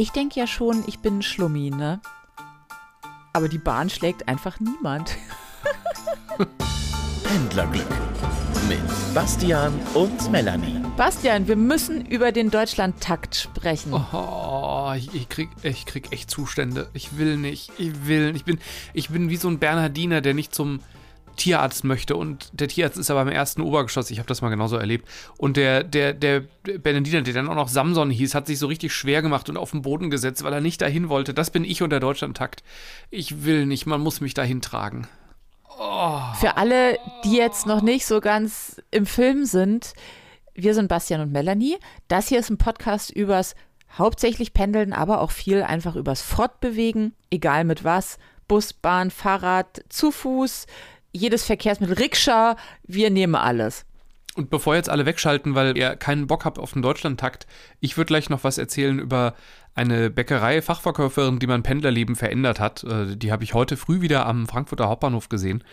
Ich denke ja schon, ich bin ein Schlummi, ne? Aber die Bahn schlägt einfach niemand. Pendlerglück mit Bastian und Melanie. Bastian, wir müssen über den Deutschlandtakt sprechen. Oh, ich, ich, krieg, ich krieg echt Zustände. Ich will nicht. Ich will nicht. Ich bin, ich bin wie so ein Bernhardiner, der nicht zum Tierarzt möchte und der Tierarzt ist aber im ersten Obergeschoss, ich habe das mal genauso erlebt. Und der, der, der Benediner, der dann auch noch Samson hieß, hat sich so richtig schwer gemacht und auf den Boden gesetzt, weil er nicht dahin wollte. Das bin ich und der Deutschlandtakt. Ich will nicht, man muss mich dahin tragen. Oh. Für alle, die jetzt noch nicht so ganz im Film sind, wir sind Bastian und Melanie. Das hier ist ein Podcast übers hauptsächlich Pendeln, aber auch viel einfach übers Fortbewegen, egal mit was. Bus, Bahn, Fahrrad, zu Fuß, jedes Verkehrsmittel, Rikscha, wir nehmen alles. Und bevor jetzt alle wegschalten, weil ihr keinen Bock habt auf den Deutschlandtakt, ich würde gleich noch was erzählen über eine Bäckerei-Fachverkäuferin, die mein Pendlerleben verändert hat. Äh, die habe ich heute früh wieder am Frankfurter Hauptbahnhof gesehen.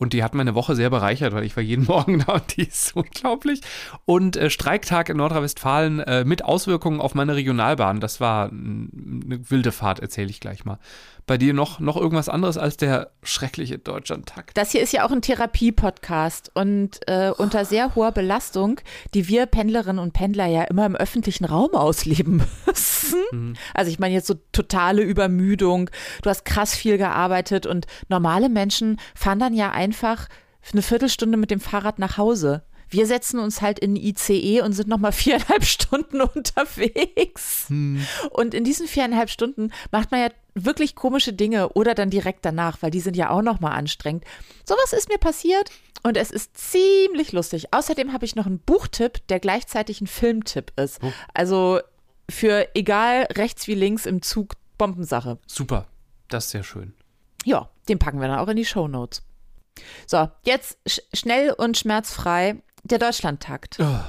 Und die hat meine Woche sehr bereichert, weil ich war jeden Morgen da und die ist unglaublich. Und äh, Streiktag in Nordrhein-Westfalen äh, mit Auswirkungen auf meine Regionalbahn. Das war eine wilde Fahrt, erzähle ich gleich mal bei dir noch, noch irgendwas anderes als der schreckliche Deutschlandtakt? Das hier ist ja auch ein Therapie-Podcast und äh, unter sehr hoher Belastung, die wir Pendlerinnen und Pendler ja immer im öffentlichen Raum ausleben müssen. Mhm. Also ich meine jetzt so totale Übermüdung. Du hast krass viel gearbeitet und normale Menschen fahren dann ja einfach eine Viertelstunde mit dem Fahrrad nach Hause. Wir setzen uns halt in ICE und sind nochmal viereinhalb Stunden unterwegs. Hm. Und in diesen viereinhalb Stunden macht man ja wirklich komische Dinge oder dann direkt danach, weil die sind ja auch nochmal anstrengend. Sowas ist mir passiert und es ist ziemlich lustig. Außerdem habe ich noch einen Buchtipp, der gleichzeitig ein Filmtipp ist. Oh. Also für egal rechts wie links im Zug Bombensache. Super, das ist sehr schön. Ja, den packen wir dann auch in die Show Notes. So, jetzt sch schnell und schmerzfrei der Deutschlandtakt. Oh.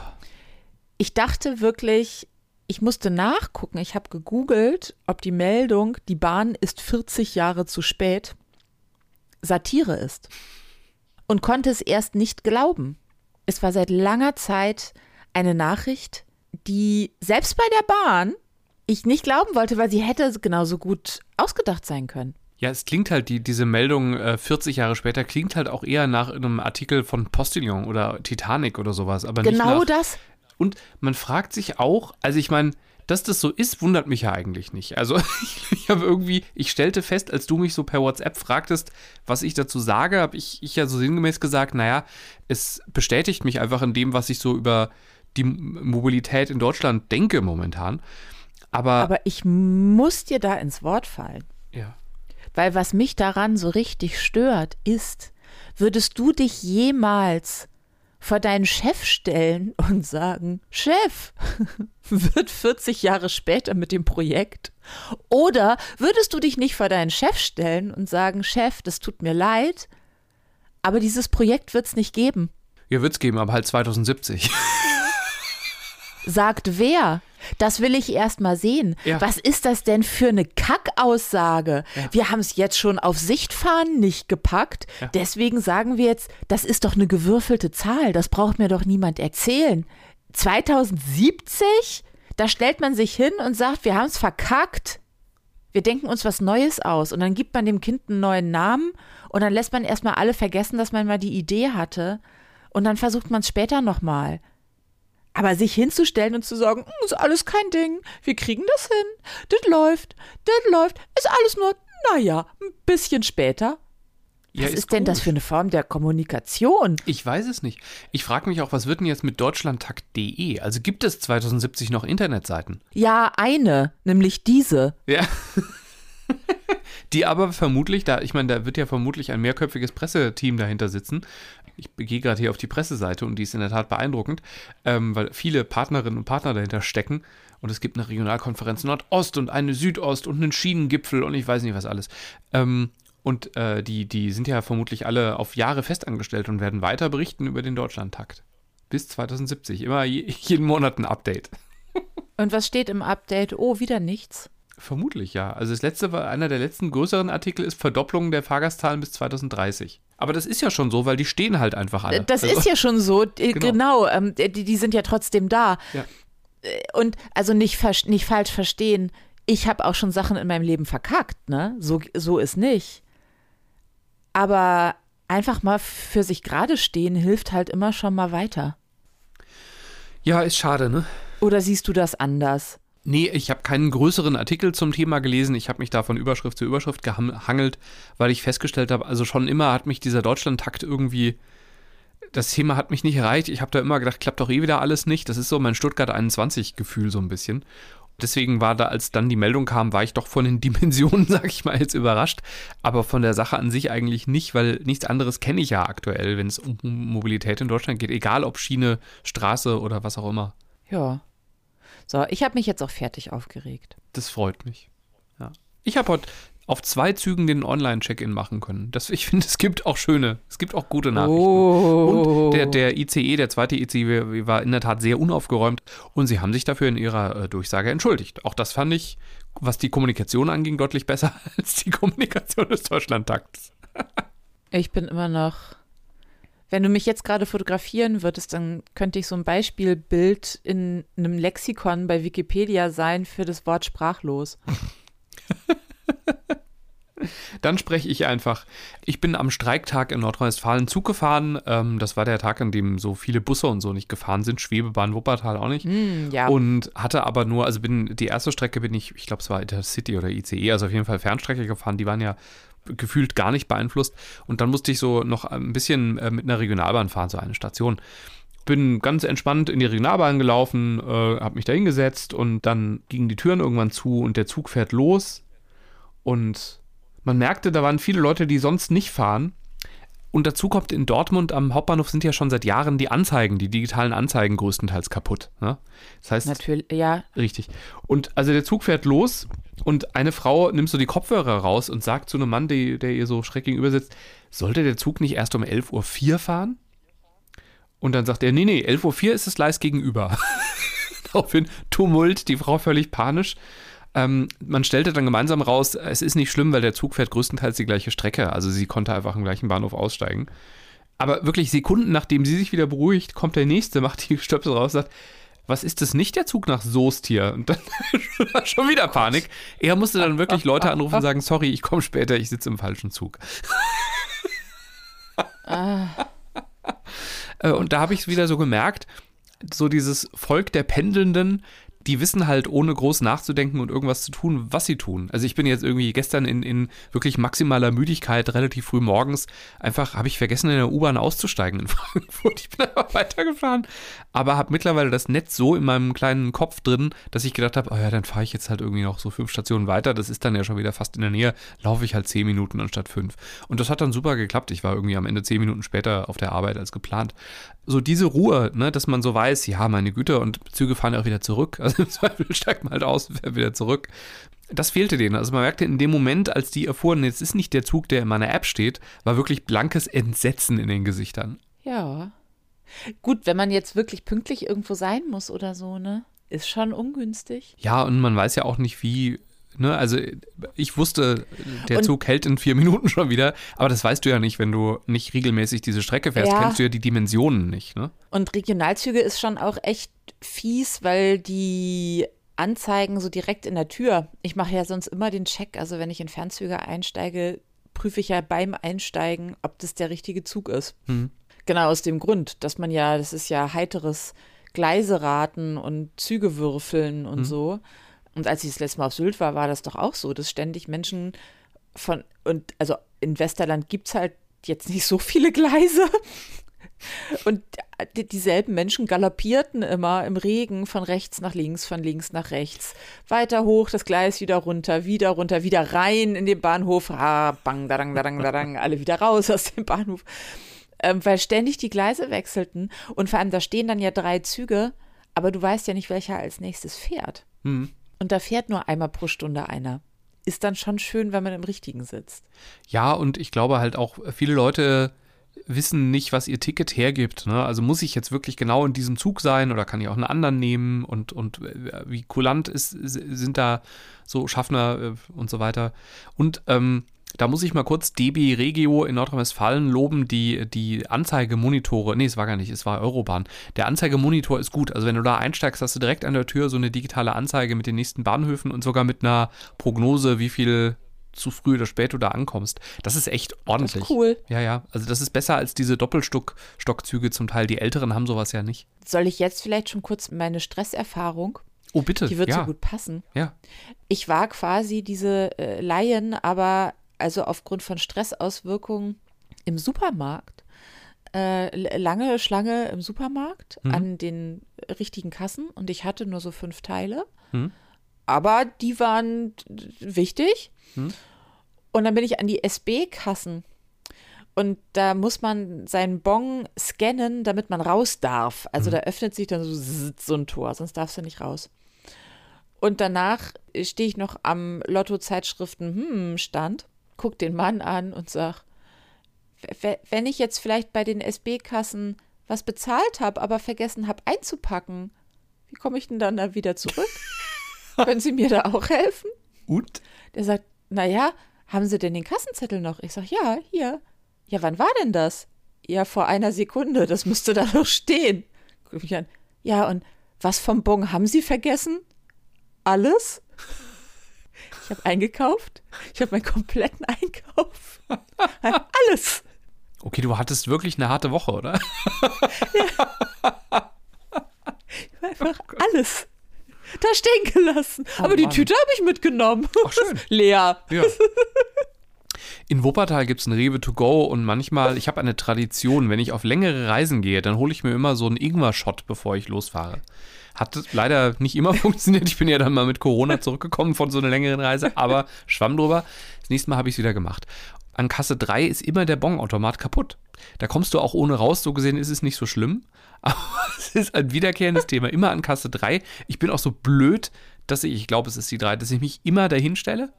Ich dachte wirklich, ich musste nachgucken. Ich habe gegoogelt, ob die Meldung, die Bahn ist 40 Jahre zu spät, Satire ist. Und konnte es erst nicht glauben. Es war seit langer Zeit eine Nachricht, die selbst bei der Bahn ich nicht glauben wollte, weil sie hätte genauso gut ausgedacht sein können. Ja, es klingt halt, die, diese Meldung äh, 40 Jahre später klingt halt auch eher nach einem Artikel von Postillon oder Titanic oder sowas. Aber genau nach, das. Und man fragt sich auch, also ich meine, dass das so ist, wundert mich ja eigentlich nicht. Also ich, ich habe irgendwie, ich stellte fest, als du mich so per WhatsApp fragtest, was ich dazu sage, habe ich, ich ja so sinngemäß gesagt, naja, es bestätigt mich einfach in dem, was ich so über die Mobilität in Deutschland denke momentan. Aber, Aber ich muss dir da ins Wort fallen. Weil was mich daran so richtig stört, ist, würdest du dich jemals vor deinen Chef stellen und sagen, Chef, wird 40 Jahre später mit dem Projekt? Oder würdest du dich nicht vor deinen Chef stellen und sagen, Chef, das tut mir leid, aber dieses Projekt wird es nicht geben? Ja, wird es geben, aber halt 2070. Sagt wer? Das will ich erst mal sehen. Ja. Was ist das denn für eine Kackaussage? Ja. Wir haben es jetzt schon auf Sichtfahren nicht gepackt. Ja. Deswegen sagen wir jetzt, das ist doch eine gewürfelte Zahl. Das braucht mir doch niemand erzählen. 2070? Da stellt man sich hin und sagt, wir haben es verkackt. Wir denken uns was Neues aus. Und dann gibt man dem Kind einen neuen Namen und dann lässt man erstmal alle vergessen, dass man mal die Idee hatte. Und dann versucht man es später nochmal. Aber sich hinzustellen und zu sagen, hm, ist alles kein Ding, wir kriegen das hin, das läuft, das läuft, ist alles nur, naja, ein bisschen später. Was ja, ist, ist denn das für eine Form der Kommunikation? Ich weiß es nicht. Ich frage mich auch, was wird denn jetzt mit deutschlandtakt.de? Also gibt es 2070 noch Internetseiten? Ja, eine, nämlich diese. Ja. Die aber vermutlich, da, ich meine, da wird ja vermutlich ein mehrköpfiges Presseteam dahinter sitzen, ich gehe gerade hier auf die Presseseite und die ist in der Tat beeindruckend, ähm, weil viele Partnerinnen und Partner dahinter stecken. Und es gibt eine Regionalkonferenz Nordost und eine Südost und einen Schienengipfel und ich weiß nicht was alles. Ähm, und äh, die, die sind ja vermutlich alle auf Jahre festangestellt und werden weiter berichten über den Deutschlandtakt. Bis 2070. Immer je, jeden Monat ein Update. Und was steht im Update? Oh, wieder nichts. Vermutlich ja. Also das letzte war einer der letzten größeren Artikel ist Verdopplung der Fahrgastzahlen bis 2030. Aber das ist ja schon so, weil die stehen halt einfach alle. Das also, ist ja schon so, genau. genau ähm, die, die, sind ja trotzdem da. Ja. Äh, und also nicht, nicht falsch verstehen. ich habe auch schon Sachen in meinem Leben verkackt, ne? So, so ist nicht. Aber einfach mal für sich gerade stehen hilft halt immer schon mal weiter. Ja, ist schade, ne? Oder siehst du das anders? Nee, ich habe keinen größeren Artikel zum Thema gelesen. Ich habe mich da von Überschrift zu Überschrift gehangelt, weil ich festgestellt habe, also schon immer hat mich dieser Deutschland-Takt irgendwie, das Thema hat mich nicht erreicht. Ich habe da immer gedacht, klappt doch eh wieder alles nicht. Das ist so mein Stuttgart 21-Gefühl so ein bisschen. Deswegen war da, als dann die Meldung kam, war ich doch von den Dimensionen, sag ich mal, jetzt überrascht. Aber von der Sache an sich eigentlich nicht, weil nichts anderes kenne ich ja aktuell, wenn es um Mobilität in Deutschland geht. Egal ob Schiene, Straße oder was auch immer. Ja. So, ich habe mich jetzt auch fertig aufgeregt. Das freut mich. Ja. Ich habe heute auf zwei Zügen den Online-Check-In machen können. Das, ich finde, es gibt auch schöne, es gibt auch gute Nachrichten. Oh. Und der, der ICE, der zweite ICE, war in der Tat sehr unaufgeräumt und sie haben sich dafür in ihrer äh, Durchsage entschuldigt. Auch das fand ich, was die Kommunikation anging, deutlich besser als die Kommunikation des Deutschlandtakts. ich bin immer noch wenn du mich jetzt gerade fotografieren würdest, dann könnte ich so ein Beispielbild in einem Lexikon bei Wikipedia sein für das Wort sprachlos. Dann spreche ich einfach. Ich bin am Streiktag in Nordrhein-Westfalen Zug gefahren. Ähm, das war der Tag, an dem so viele Busse und so nicht gefahren sind. Schwebebahn Wuppertal auch nicht. Mm, ja. Und hatte aber nur, also bin die erste Strecke bin ich, ich glaube, es war Intercity oder ICE, also auf jeden Fall Fernstrecke gefahren. Die waren ja gefühlt gar nicht beeinflusst. Und dann musste ich so noch ein bisschen äh, mit einer Regionalbahn fahren, so eine Station. Bin ganz entspannt in die Regionalbahn gelaufen, äh, habe mich da hingesetzt und dann gingen die Türen irgendwann zu und der Zug fährt los. Und man merkte, da waren viele Leute, die sonst nicht fahren. Und dazu kommt in Dortmund am Hauptbahnhof sind ja schon seit Jahren die Anzeigen, die digitalen Anzeigen größtenteils kaputt. Ne? Das heißt. Natürlich, ja. Richtig. Und also der Zug fährt los und eine Frau nimmt so die Kopfhörer raus und sagt zu einem Mann, die, der ihr so schreck gegenüber sitzt, sollte der Zug nicht erst um 11.04 Uhr fahren? Und dann sagt er, nee, nee, 11.04 Uhr ist das Gleis gegenüber. Daraufhin Tumult, die Frau völlig panisch. Ähm, man stellte dann gemeinsam raus, es ist nicht schlimm, weil der Zug fährt größtenteils die gleiche Strecke. Also sie konnte einfach im gleichen Bahnhof aussteigen. Aber wirklich Sekunden nachdem sie sich wieder beruhigt, kommt der nächste, macht die Stöpsel raus und sagt, was ist das nicht der Zug nach Soest hier? Und dann schon wieder Panik. Er musste dann wirklich Leute anrufen und sagen, sorry, ich komme später, ich sitze im falschen Zug. ah. Und da habe ich es wieder so gemerkt, so dieses Volk der Pendelnden, die wissen halt, ohne groß nachzudenken und irgendwas zu tun, was sie tun. Also ich bin jetzt irgendwie gestern in, in wirklich maximaler Müdigkeit, relativ früh morgens, einfach habe ich vergessen, in der U-Bahn auszusteigen in Frankfurt. Ich bin einfach weitergefahren, aber habe mittlerweile das Netz so in meinem kleinen Kopf drin, dass ich gedacht habe, oh ja, dann fahre ich jetzt halt irgendwie noch so fünf Stationen weiter. Das ist dann ja schon wieder fast in der Nähe, laufe ich halt zehn Minuten anstatt fünf. Und das hat dann super geklappt. Ich war irgendwie am Ende zehn Minuten später auf der Arbeit als geplant. So diese Ruhe, ne, dass man so weiß, ja, meine Güte, und Züge fahren ja auch wieder zurück. Also im Zweifel steigt man halt aus und fährt wieder zurück. Das fehlte denen. Also man merkte in dem Moment, als die erfuhren, jetzt ist nicht der Zug, der in meiner App steht, war wirklich blankes Entsetzen in den Gesichtern. Ja. Gut, wenn man jetzt wirklich pünktlich irgendwo sein muss oder so, ne? Ist schon ungünstig. Ja, und man weiß ja auch nicht, wie Ne, also ich wusste, der und Zug hält in vier Minuten schon wieder, aber das weißt du ja nicht, wenn du nicht regelmäßig diese Strecke fährst, ja. kennst du ja die Dimensionen nicht. Ne? Und Regionalzüge ist schon auch echt fies, weil die Anzeigen so direkt in der Tür. Ich mache ja sonst immer den Check, also wenn ich in Fernzüge einsteige, prüfe ich ja beim Einsteigen, ob das der richtige Zug ist. Hm. Genau aus dem Grund, dass man ja, das ist ja heiteres Gleiseraten und Züge würfeln und hm. so. Und als ich das letzte Mal auf Sylt war, war das doch auch so, dass ständig Menschen von, und also in Westerland gibt es halt jetzt nicht so viele Gleise. Und dieselben Menschen galoppierten immer im Regen von rechts nach links, von links nach rechts. Weiter hoch, das Gleis wieder runter, wieder runter, wieder rein in den Bahnhof. Ah, bang, darang, darang, darang, alle wieder raus aus dem Bahnhof. Ähm, weil ständig die Gleise wechselten. Und vor allem, da stehen dann ja drei Züge, aber du weißt ja nicht, welcher als nächstes fährt. Hm. Und da fährt nur einmal pro Stunde einer. Ist dann schon schön, wenn man im Richtigen sitzt. Ja, und ich glaube halt auch, viele Leute wissen nicht, was ihr Ticket hergibt. Ne? Also muss ich jetzt wirklich genau in diesem Zug sein oder kann ich auch einen anderen nehmen und, und äh, wie kulant ist, sind da so Schaffner äh, und so weiter. Und ähm, Da muss ich mal kurz DB Regio in Nordrhein-Westfalen loben, die, die Anzeigemonitore, nee, es war gar nicht, es war Eurobahn. Der Anzeigemonitor ist gut. Also wenn du da einsteigst, hast du direkt an der Tür so eine digitale Anzeige mit den nächsten Bahnhöfen und sogar mit einer Prognose, wie viel zu früh oder spät du da ankommst. Das ist echt ordentlich. Das ist cool. Ja, ja. Also das ist besser als diese Doppelstockzüge zum Teil. Die Älteren haben sowas ja nicht. Soll ich jetzt vielleicht schon kurz meine Stresserfahrung? Oh, bitte. Die wird ja. so gut passen. Ja. Ich war quasi diese äh, Laien, aber also aufgrund von Stressauswirkungen im Supermarkt. Äh, lange Schlange im Supermarkt Mhm. an den richtigen Kassen und ich hatte nur so fünf Teile. Mhm. Aber die waren wichtig. Mhm. Und dann bin ich an die SB-Kassen. Und da muss man seinen Bon scannen, damit man raus darf. Also Mhm. da öffnet sich dann so, so ein Tor, sonst darfst du nicht raus. Und danach stehe ich noch am Lotto-Zeitschriften-Stand, guck den Mann an und sag, "W- w- wenn ich jetzt vielleicht bei den SB-Kassen was bezahlt habe, aber vergessen habe einzupacken, wie komme ich denn dann da wieder zurück? Können Sie mir da auch helfen? Und? Der sagt, naja, haben Sie denn den Kassenzettel noch? Ich sag, ja, hier. Ja, wann war denn das? Ja, vor einer Sekunde, das müsste da noch stehen. Guck mich an. Ja, und was vom Bon haben Sie vergessen? Alles? Ich habe eingekauft. Ich habe meinen kompletten Einkauf. Alles. Okay, du hattest wirklich eine harte Woche, oder? Einfach alles. Da stehen gelassen. Aber die Mann. Tüte habe ich mitgenommen. Ach, schön. Leer. Ja. In Wuppertal gibt es ein Rewe to go und manchmal, ich habe eine Tradition, wenn ich auf längere Reisen gehe, dann hole ich mir immer so einen Ingwer-Shot, bevor ich losfahre. Hat leider nicht immer funktioniert. Ich bin ja dann mal mit Corona zurückgekommen von so einer längeren Reise, aber schwamm drüber. Das nächste Mal habe ich es wieder gemacht. An Kasse 3 ist immer der Bonautomat kaputt. Da kommst du auch ohne raus, so gesehen ist es nicht so schlimm. Aber es ist ein wiederkehrendes Thema. Immer an Kasse 3. Ich bin auch so blöd, dass ich, ich glaube, es ist die 3, dass ich mich immer dahin stelle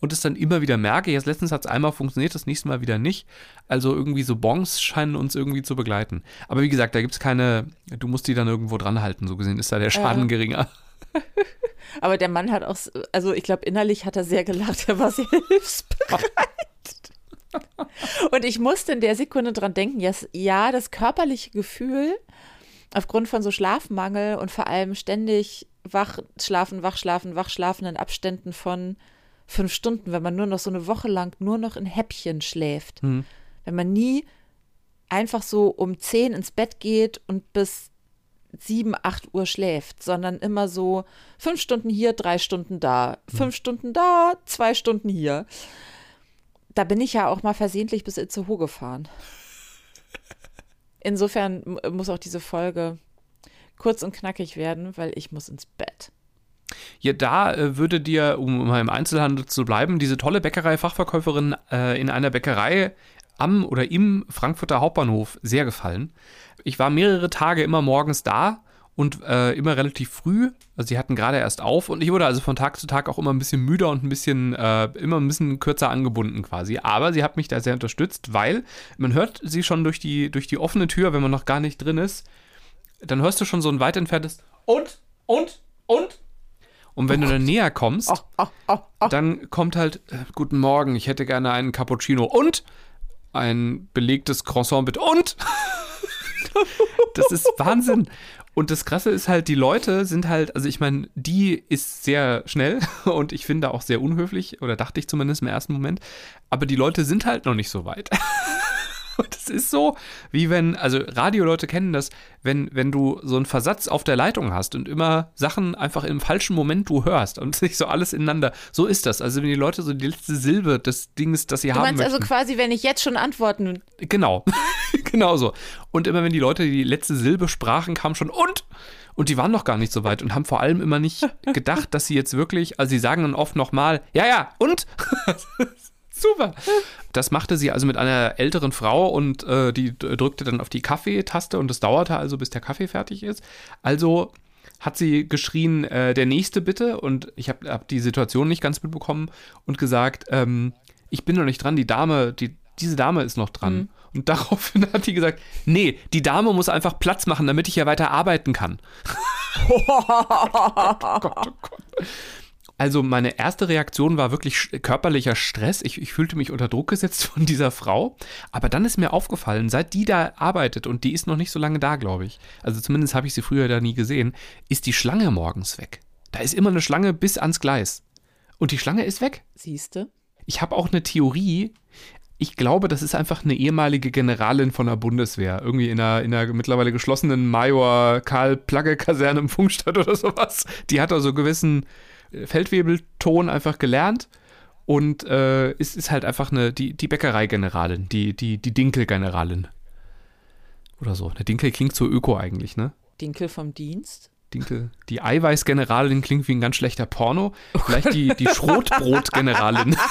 und es dann immer wieder merke. Jetzt letztens hat es einmal funktioniert, das nächste Mal wieder nicht. Also irgendwie so Bons scheinen uns irgendwie zu begleiten. Aber wie gesagt, da gibt es keine, du musst die dann irgendwo dran halten, so gesehen ist da der Schaden Ja. geringer. Aber der Mann hat auch, also ich glaube, innerlich hat er sehr gelacht, er war sehr hilfsbereit. Und ich musste in der Sekunde dran denken, yes, ja, das körperliche Gefühl aufgrund von so Schlafmangel und vor allem ständig wach schlafen, wach schlafen, wach schlafen in Abständen von fünf Stunden, wenn man nur noch so eine Woche lang nur noch in Häppchen schläft. Hm. Wenn man nie einfach so um zehn ins Bett geht und bis sieben, acht Uhr schläft, sondern immer so fünf Stunden hier, drei Stunden da, fünf Stunden da, zwei Stunden hier. Da bin ich ja auch mal versehentlich bis Itzehoe gefahren. Insofern muss auch diese Folge kurz und knackig werden, weil ich muss ins Bett. Ja, da äh, würde dir, um mal im Einzelhandel zu bleiben, diese tolle Bäckerei-Fachverkäuferin äh, in einer Bäckerei am oder im Frankfurter Hauptbahnhof sehr gefallen. Ich war mehrere Tage immer morgens da und äh, immer relativ früh. Also sie hatten gerade erst auf und ich wurde also von Tag zu Tag auch immer ein bisschen müder und ein bisschen, äh, immer ein bisschen kürzer angebunden quasi. Aber sie hat mich da sehr unterstützt, weil man hört sie schon durch die, durch die offene Tür, wenn man noch gar nicht drin ist. Dann hörst du schon so ein weit entferntes und, und, und. Und wenn du dann näher kommst, dann kommt halt, äh, guten Morgen, ich hätte gerne einen Cappuccino und ein belegtes Croissant bitte und. das ist Wahnsinn. Und das Krasse ist halt, die Leute sind halt, also ich meine, die ist sehr schnell und ich finde auch sehr unhöflich, oder dachte ich zumindest im ersten Moment, aber die Leute sind halt noch nicht so weit. Und es ist so, wie wenn, also Radioleute kennen das, wenn, wenn du so einen Versatz auf der Leitung hast und immer Sachen einfach im falschen Moment du hörst und sich so alles ineinander. So ist das. Also wenn die Leute so die letzte Silbe des Dings, das sie Du haben meinst möchten. also quasi, wenn ich jetzt schon antworten Genau. genau so. Und immer wenn die Leute die letzte Silbe sprachen, kam schon und. Und die waren noch gar nicht so weit und haben vor allem immer nicht gedacht, dass sie jetzt wirklich, also sie sagen dann oft nochmal, ja, ja, und? Super. Das machte sie also mit einer älteren Frau und äh, die drückte dann auf die Kaffeetaste und es dauerte also, bis der Kaffee fertig ist. Also hat sie geschrien, äh, der nächste bitte und ich habe hab die Situation nicht ganz mitbekommen und gesagt, ähm, ich bin noch nicht dran, die Dame, die, diese Dame ist noch dran. Und daraufhin hat die gesagt, nee, die Dame muss einfach Platz machen, damit ich ja weiter arbeiten kann. oh Gott, oh Gott. Also meine erste Reaktion war wirklich körperlicher Stress. Ich, ich, fühlte mich unter Druck gesetzt von dieser Frau. Aber dann ist mir aufgefallen, seit die da arbeitet, und die ist noch nicht so lange da, glaube ich, also zumindest habe ich sie früher da nie gesehen, ist die Schlange morgens weg. Da ist immer eine Schlange bis ans Gleis. Und die Schlange ist weg. Siehste? Ich habe auch eine Theorie. Ich glaube, das ist einfach eine ehemalige Generalin von der Bundeswehr. Irgendwie in einer, in einer mittlerweile geschlossenen Major Karl Plagge Kaserne im Funkstadt oder sowas. Die hat also gewissen Feldwebelton einfach gelernt und äh, ist, ist halt einfach eine, die, die Bäckerei-Generalin, die, die, die Dinkel-Generalin. Oder so. Eine Dinkel klingt so öko eigentlich, ne? Dinkel vom Dienst? Dinkel. Die Eiweiß-Generalin klingt wie ein ganz schlechter Porno. Oh Vielleicht die, die Schrotbrot-Generalin.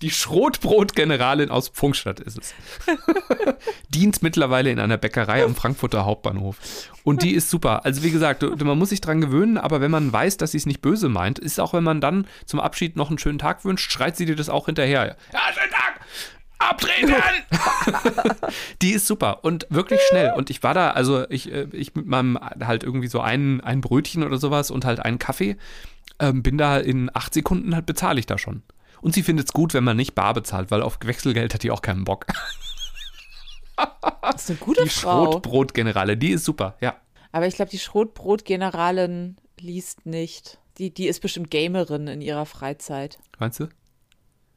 Die Schrotbrot-Generalin aus Funkstadt ist es. Dient mittlerweile in einer Bäckerei am Frankfurter Hauptbahnhof. Und die ist super. Also wie gesagt, man muss sich dran gewöhnen, aber wenn man weiß, dass sie es nicht böse meint, ist auch, wenn man dann zum Abschied noch einen schönen Tag wünscht, schreit sie dir das auch hinterher. Ja, schönen Tag! Abtreten! die ist super und wirklich schnell. Und ich war da, also ich, äh, ich mit meinem halt irgendwie so ein, ein Brötchen oder sowas und halt einen Kaffee, ähm, bin da in acht Sekunden halt bezahle ich da schon. Und sie findet es gut, wenn man nicht bar bezahlt, weil auf Wechselgeld hat die auch keinen Bock. Das ist eine gute die Frau. Die Schrotbrotgenerale, die ist super, ja. Aber ich glaube, die Schrotbrotgeneralin liest nicht. Die, die ist bestimmt Gamerin in ihrer Freizeit. Meinst du?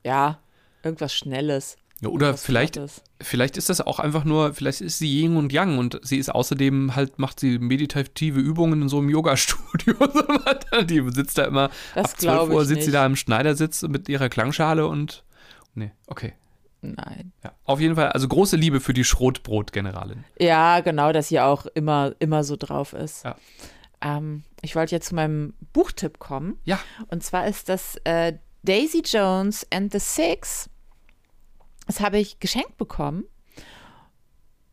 Ja, irgendwas Schnelles. Ja, oder vielleicht, vielleicht ist das auch einfach nur, vielleicht ist sie Yin und Yang und sie ist außerdem halt, macht sie meditative Übungen in so einem Yoga-Studio und so weiter. Die sitzt da immer, das ab 12 Uhr sitzt nicht. sie da im Schneidersitz mit ihrer Klangschale und, nee, okay. Nein. Ja, auf jeden Fall, also große Liebe für die Schrotbrot-Generalin. Ja, genau, dass sie auch immer, immer so drauf ist. Ja. Ähm, ich wollte jetzt zu meinem Buchtipp kommen. Ja. Und zwar ist das äh, Daisy Jones and the Six das habe ich geschenkt bekommen.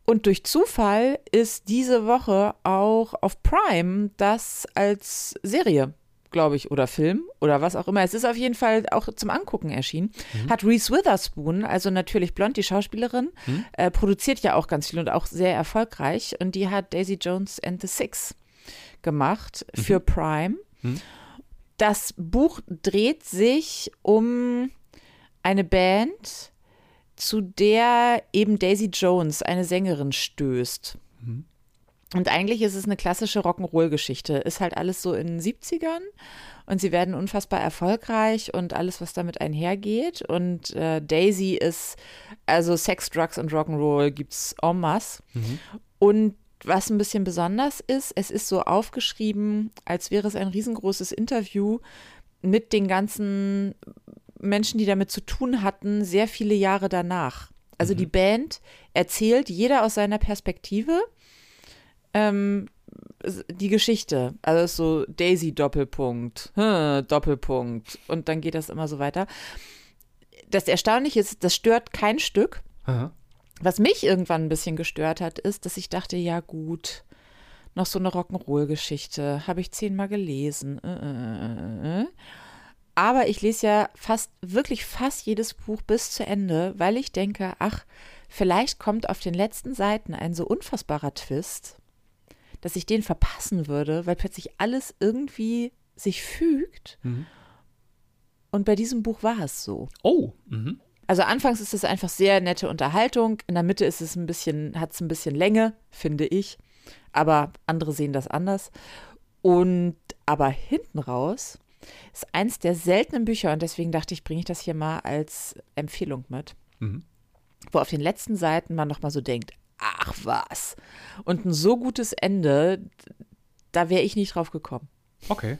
Und durch Zufall ist diese Woche auch auf Prime das als Serie, glaube ich, oder Film oder was auch immer. Es ist auf jeden Fall auch zum Angucken erschienen. Mhm. Hat Reese Witherspoon, also natürlich blond, die Schauspielerin, mhm. äh, produziert ja auch ganz viel und auch sehr erfolgreich. Und die hat Daisy Jones and the Six gemacht mhm. für Prime. Mhm. Das Buch dreht sich um eine Band, zu der eben Daisy Jones, eine Sängerin, stößt. Mhm. Und eigentlich ist es eine klassische Rock'n'Roll-Geschichte. Ist halt alles so in den 70ern und sie werden unfassbar erfolgreich und alles, was damit einhergeht. Und äh, Daisy ist, also Sex, Drugs und Rock'n'Roll gibt es en masse. Mhm. Und was ein bisschen besonders ist, es ist so aufgeschrieben, als wäre es ein riesengroßes Interview mit den ganzen Menschen, die damit zu tun hatten, sehr viele Jahre danach. Also mhm. die Band erzählt jeder aus seiner Perspektive ähm, die Geschichte. Also so Daisy Doppelpunkt, hm, Doppelpunkt und dann geht das immer so weiter. Das Erstaunliche ist, das stört kein Stück. Aha. Was mich irgendwann ein bisschen gestört hat, ist, dass ich dachte, ja gut, noch so eine Rock'n'Roll-Geschichte, habe ich zehnmal gelesen. Äh, äh, äh. Aber ich lese ja fast, wirklich fast jedes Buch bis zu Ende, weil ich denke, ach, vielleicht kommt auf den letzten Seiten ein so unfassbarer Twist, dass ich den verpassen würde, weil plötzlich alles irgendwie sich fügt. Mhm. Und bei diesem Buch war es so. Oh. Mhm. Also anfangs ist es einfach sehr nette Unterhaltung. In der Mitte ist es ein bisschen, hat es ein bisschen Länge, finde ich. Aber andere sehen das anders. Und aber hinten raus ist eins der seltenen Bücher und deswegen dachte ich, bringe ich das hier mal als Empfehlung mit. Mhm. Wo auf den letzten Seiten man nochmal so denkt, ach was. Und ein so gutes Ende, da wäre ich nicht drauf gekommen. Okay.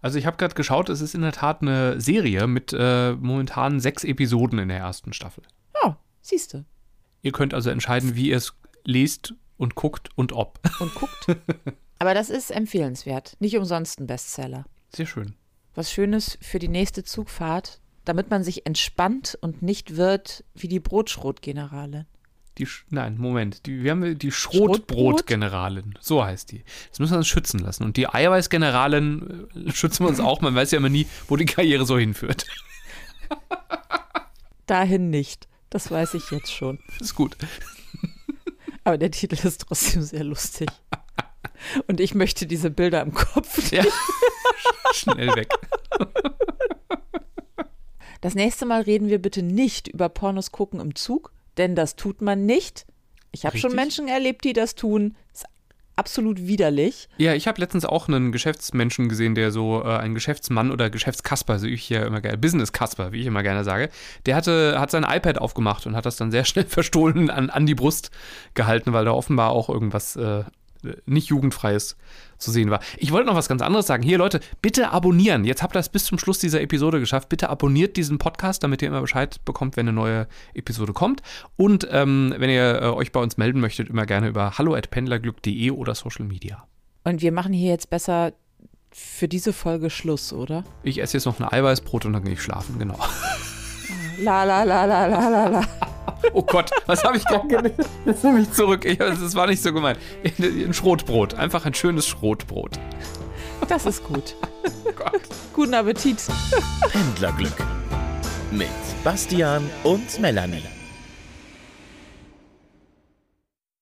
Also ich habe gerade geschaut, es ist in der Tat eine Serie mit äh, momentan sechs Episoden in der ersten Staffel. Ja, oh, siehst du. Ihr könnt also entscheiden, wie ihr es lest und guckt und ob. Und guckt. Aber das ist empfehlenswert. Nicht umsonst ein Bestseller. Sehr schön was Schönes für die nächste Zugfahrt, damit man sich entspannt und nicht wird wie die Brotschrotgeneralin. Die, nein, Moment. Die, wir haben die Schrotbrotgeneralin. So heißt die. Das müssen wir uns schützen lassen. Und die Eiweißgeneralin äh, schützen wir uns auch. Man weiß ja immer nie, wo die Karriere so hinführt. Dahin nicht. Das weiß ich jetzt schon. Ist gut. Aber der Titel ist trotzdem sehr lustig. Und ich möchte diese Bilder im Kopf. Ja. Schnell weg. Das nächste Mal reden wir bitte nicht über Pornos gucken im Zug, denn das tut man nicht. Ich habe schon Menschen erlebt, die das tun. Das ist absolut widerlich. Ja, ich habe letztens auch einen Geschäftsmenschen gesehen, der so äh, ein Geschäftsmann oder Geschäftskasper, so ich ja immer gerne, Business Kasper, wie ich immer gerne sage, der hatte, hat sein iPad aufgemacht und hat das dann sehr schnell verstohlen an, an die Brust gehalten, weil da offenbar auch irgendwas äh, nicht jugendfreies zu sehen war. Ich wollte noch was ganz anderes sagen. Hier, Leute, bitte abonnieren. Jetzt habt ihr das bis zum Schluss dieser Episode geschafft. Bitte abonniert diesen Podcast, damit ihr immer Bescheid bekommt, wenn eine neue Episode kommt. Und ähm, wenn ihr äh, euch bei uns melden möchtet, immer gerne über hallo@pendlerglück.de oder Social Media. Und wir machen hier jetzt besser für diese Folge Schluss, oder? Ich esse jetzt noch ein Eiweißbrot und dann gehe ich schlafen, genau. La la la la la la la. Oh Gott, was habe ich gerade gelesen? Jetzt nehme ich zurück. Ich, das war nicht so gemeint. Ein Schrotbrot. Einfach ein schönes Schrotbrot. Das ist gut. Oh Gott. Guten Appetit. Pendlerglück mit Bastian und Melanie.